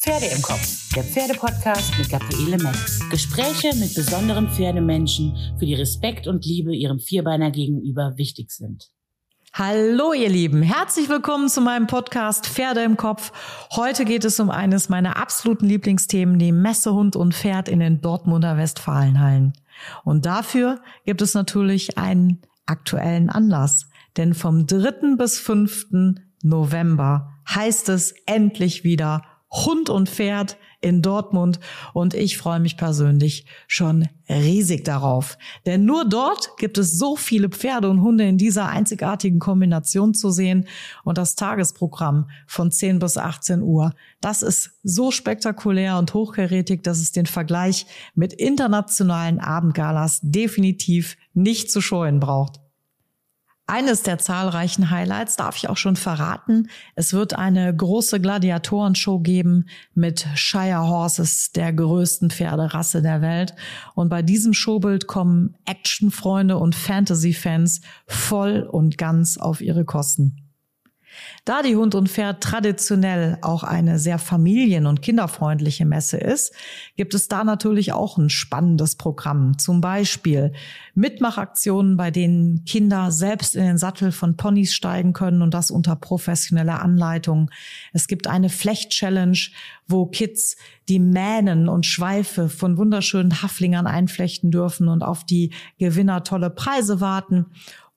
Pferde im Kopf, der Pferdepodcast mit Gabriele Metz. Gespräche mit besonderen Pferdemenschen, für die Respekt und Liebe ihrem Vierbeiner gegenüber wichtig sind. Hallo ihr Lieben, herzlich willkommen zu meinem Podcast Pferde im Kopf. Heute geht es um eines meiner absoluten Lieblingsthemen, die Messehund und Pferd in den Dortmunder Westfalenhallen. Und dafür gibt es natürlich einen aktuellen Anlass, denn vom 3. bis 5. November heißt es endlich wieder Hund und Pferd in Dortmund und ich freue mich persönlich schon riesig darauf. Denn nur dort gibt es so viele Pferde und Hunde in dieser einzigartigen Kombination zu sehen und das Tagesprogramm von 10 bis 18 Uhr. Das ist so spektakulär und hochkarätig, dass es den Vergleich mit internationalen Abendgalas definitiv nicht zu scheuen braucht. Eines der zahlreichen Highlights darf ich auch schon verraten. Es wird eine große Gladiatorenshow geben mit Shire Horses, der größten Pferderasse der Welt. Und bei diesem Showbild kommen Actionfreunde und Fantasy-Fans voll und ganz auf ihre Kosten. Da die Hund und Pferd traditionell auch eine sehr familien- und kinderfreundliche Messe ist, gibt es da natürlich auch ein spannendes Programm. Zum Beispiel Mitmachaktionen, bei denen Kinder selbst in den Sattel von Ponys steigen können und das unter professioneller Anleitung. Es gibt eine Flecht-Challenge, wo Kids die Mähnen und Schweife von wunderschönen Haflingern einflechten dürfen und auf die Gewinner tolle Preise warten.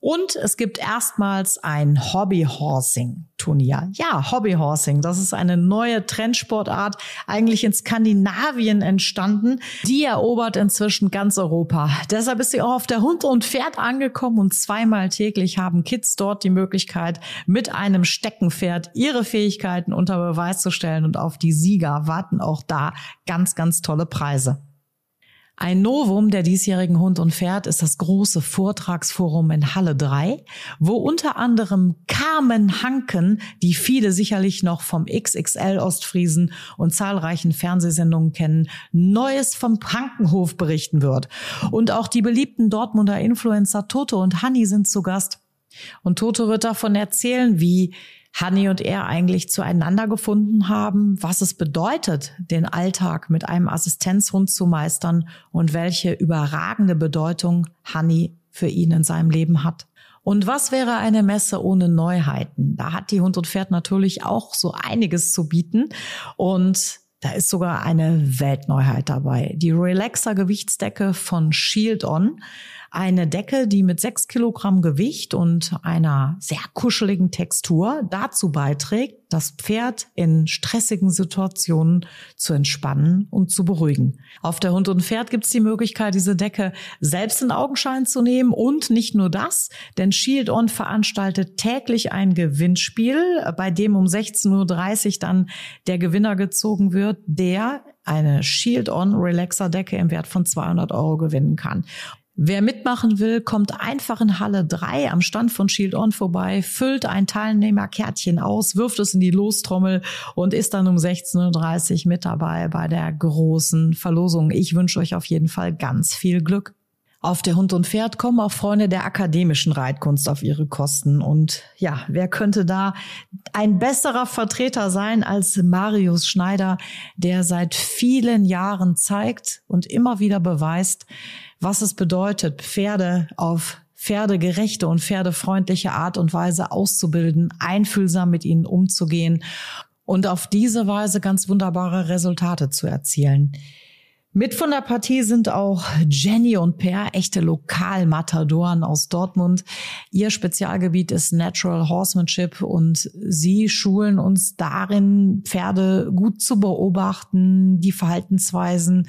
Und es gibt erstmals ein Hobbyhorsing-Turnier. Ja, Hobbyhorsing, das ist eine neue Trendsportart, eigentlich in Skandinavien entstanden. Die erobert inzwischen ganz Europa. Deshalb ist sie auch auf der Hund und Pferd angekommen und zweimal täglich haben Kids dort die Möglichkeit, mit einem Steckenpferd ihre Fähigkeiten unter Beweis zu stellen und auf die Sieger warten auch da ganz, ganz tolle Preise. Ein Novum der diesjährigen Hund und Pferd ist das große Vortragsforum in Halle 3, wo unter anderem Carmen Hanken, die viele sicherlich noch vom XXL Ostfriesen und zahlreichen Fernsehsendungen kennen, Neues vom Hankenhof berichten wird. Und auch die beliebten Dortmunder Influencer Toto und Hanni sind zu Gast. Und Toto wird davon erzählen, wie Hanni und er eigentlich zueinander gefunden haben, was es bedeutet, den Alltag mit einem Assistenzhund zu meistern und welche überragende Bedeutung Hanni für ihn in seinem Leben hat. Und was wäre eine Messe ohne Neuheiten? Da hat die Hund und Pferd natürlich auch so einiges zu bieten und da ist sogar eine Weltneuheit dabei. Die Relaxer Gewichtsdecke von Shield On eine Decke, die mit sechs Kilogramm Gewicht und einer sehr kuscheligen Textur dazu beiträgt, das Pferd in stressigen Situationen zu entspannen und zu beruhigen. Auf der Hund und Pferd gibt es die Möglichkeit, diese Decke selbst in Augenschein zu nehmen und nicht nur das, denn Shield On veranstaltet täglich ein Gewinnspiel, bei dem um 16.30 Uhr dann der Gewinner gezogen wird, der eine Shield On Relaxer Decke im Wert von 200 Euro gewinnen kann. Wer mitmachen will, kommt einfach in Halle 3 am Stand von Shield On vorbei, füllt ein Teilnehmerkärtchen aus, wirft es in die Lostrommel und ist dann um 16.30 Uhr mit dabei bei der großen Verlosung. Ich wünsche euch auf jeden Fall ganz viel Glück. Auf der Hund und Pferd kommen auch Freunde der akademischen Reitkunst auf ihre Kosten. Und ja, wer könnte da ein besserer Vertreter sein als Marius Schneider, der seit vielen Jahren zeigt und immer wieder beweist, was es bedeutet, Pferde auf pferdegerechte und pferdefreundliche Art und Weise auszubilden, einfühlsam mit ihnen umzugehen und auf diese Weise ganz wunderbare Resultate zu erzielen. Mit von der Partie sind auch Jenny und Per, echte Lokalmatadoren aus Dortmund. Ihr Spezialgebiet ist Natural Horsemanship und sie schulen uns darin, Pferde gut zu beobachten, die Verhaltensweisen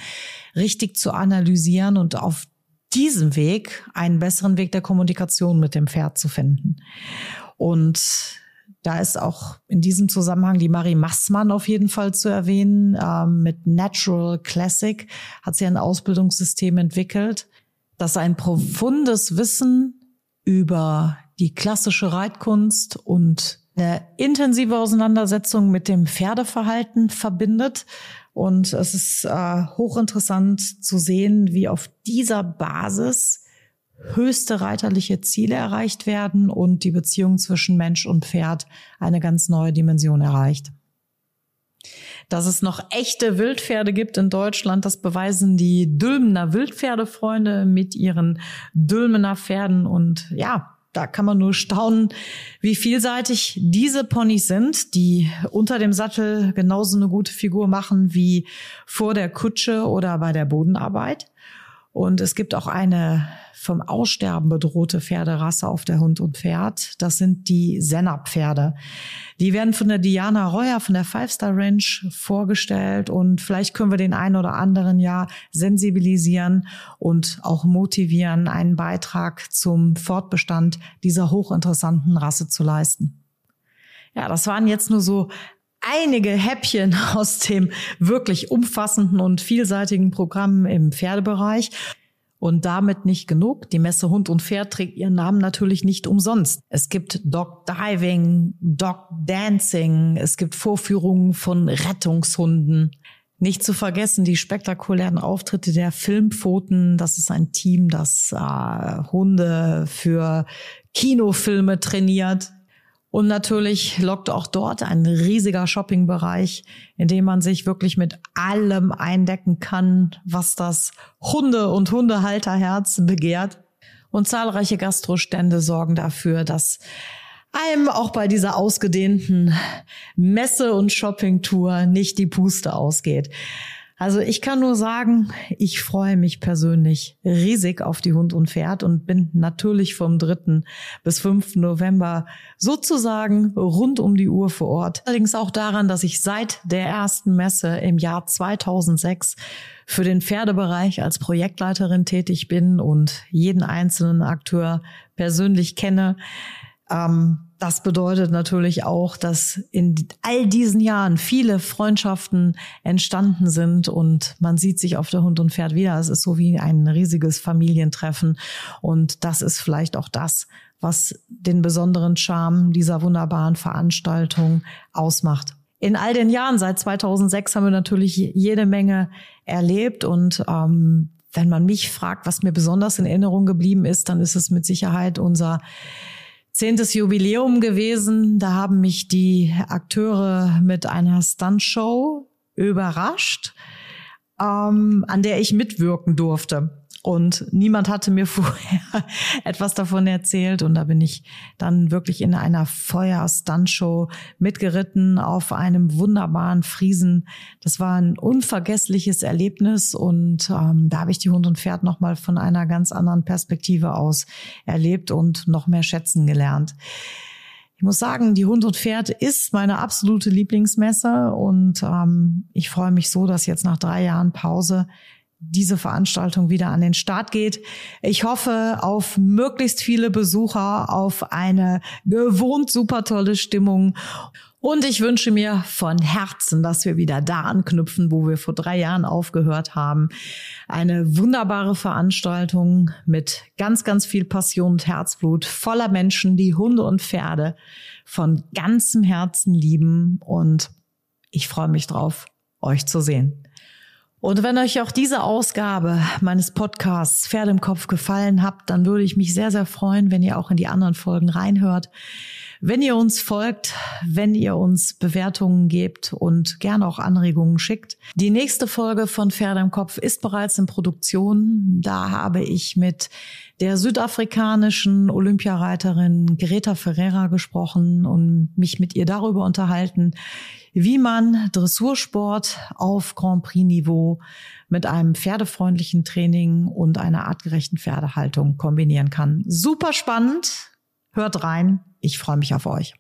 richtig zu analysieren und auf diesem Weg einen besseren Weg der Kommunikation mit dem Pferd zu finden. Und da ist auch in diesem Zusammenhang die Marie Massmann auf jeden Fall zu erwähnen. Ähm, mit Natural Classic hat sie ein Ausbildungssystem entwickelt, das ein profundes Wissen über die klassische Reitkunst und eine intensive Auseinandersetzung mit dem Pferdeverhalten verbindet. Und es ist äh, hochinteressant zu sehen, wie auf dieser Basis höchste reiterliche Ziele erreicht werden und die Beziehung zwischen Mensch und Pferd eine ganz neue Dimension erreicht. Dass es noch echte Wildpferde gibt in Deutschland, das beweisen die Dülmener Wildpferdefreunde mit ihren Dülmener Pferden. Und ja, da kann man nur staunen, wie vielseitig diese Ponys sind, die unter dem Sattel genauso eine gute Figur machen wie vor der Kutsche oder bei der Bodenarbeit. Und es gibt auch eine vom Aussterben bedrohte Pferderasse auf der Hund und Pferd. Das sind die Senna-Pferde. Die werden von der Diana Reuer von der Five Star Ranch vorgestellt und vielleicht können wir den einen oder anderen ja sensibilisieren und auch motivieren, einen Beitrag zum Fortbestand dieser hochinteressanten Rasse zu leisten. Ja, das waren jetzt nur so einige Häppchen aus dem wirklich umfassenden und vielseitigen Programm im Pferdebereich. Und damit nicht genug. Die Messe Hund und Pferd trägt ihren Namen natürlich nicht umsonst. Es gibt Dog Diving, Dog Dancing, es gibt Vorführungen von Rettungshunden. Nicht zu vergessen die spektakulären Auftritte der Filmpfoten. Das ist ein Team, das äh, Hunde für Kinofilme trainiert. Und natürlich lockt auch dort ein riesiger Shoppingbereich, in dem man sich wirklich mit allem eindecken kann, was das Hunde- und Hundehalterherz begehrt. Und zahlreiche Gastrostände sorgen dafür, dass einem auch bei dieser ausgedehnten Messe- und Shoppingtour nicht die Puste ausgeht. Also ich kann nur sagen, ich freue mich persönlich riesig auf die Hund und Pferd und bin natürlich vom 3. bis 5. November sozusagen rund um die Uhr vor Ort. Allerdings auch daran, dass ich seit der ersten Messe im Jahr 2006 für den Pferdebereich als Projektleiterin tätig bin und jeden einzelnen Akteur persönlich kenne. Ähm, das bedeutet natürlich auch, dass in all diesen Jahren viele Freundschaften entstanden sind und man sieht sich auf der Hund und Pferd wieder. Es ist so wie ein riesiges Familientreffen und das ist vielleicht auch das, was den besonderen Charme dieser wunderbaren Veranstaltung ausmacht. In all den Jahren seit 2006 haben wir natürlich jede Menge erlebt und ähm, wenn man mich fragt, was mir besonders in Erinnerung geblieben ist, dann ist es mit Sicherheit unser zehntes Jubiläum gewesen. Da haben mich die Akteure mit einer Stuntshow überrascht, ähm, an der ich mitwirken durfte. Und niemand hatte mir vorher etwas davon erzählt. Und da bin ich dann wirklich in einer Feuer-Stuntshow mitgeritten auf einem wunderbaren Friesen. Das war ein unvergessliches Erlebnis. Und ähm, da habe ich die Hund und Pferd nochmal von einer ganz anderen Perspektive aus erlebt und noch mehr schätzen gelernt. Ich muss sagen, die Hund und Pferd ist meine absolute Lieblingsmesse und ähm, ich freue mich so, dass jetzt nach drei Jahren Pause diese Veranstaltung wieder an den Start geht. Ich hoffe auf möglichst viele Besucher, auf eine gewohnt super tolle Stimmung. Und ich wünsche mir von Herzen, dass wir wieder da anknüpfen, wo wir vor drei Jahren aufgehört haben. Eine wunderbare Veranstaltung mit ganz, ganz viel Passion und Herzblut, voller Menschen, die Hunde und Pferde von ganzem Herzen lieben. Und ich freue mich drauf, euch zu sehen. Und wenn euch auch diese Ausgabe meines Podcasts Pferd im Kopf gefallen hat, dann würde ich mich sehr, sehr freuen, wenn ihr auch in die anderen Folgen reinhört. Wenn ihr uns folgt, wenn ihr uns Bewertungen gebt und gerne auch Anregungen schickt. Die nächste Folge von Pferde im Kopf ist bereits in Produktion. Da habe ich mit der südafrikanischen Olympiareiterin Greta Ferreira gesprochen und mich mit ihr darüber unterhalten, wie man Dressursport auf Grand Prix Niveau mit einem pferdefreundlichen Training und einer artgerechten Pferdehaltung kombinieren kann. Super spannend. Hört rein. Ich freue mich auf euch.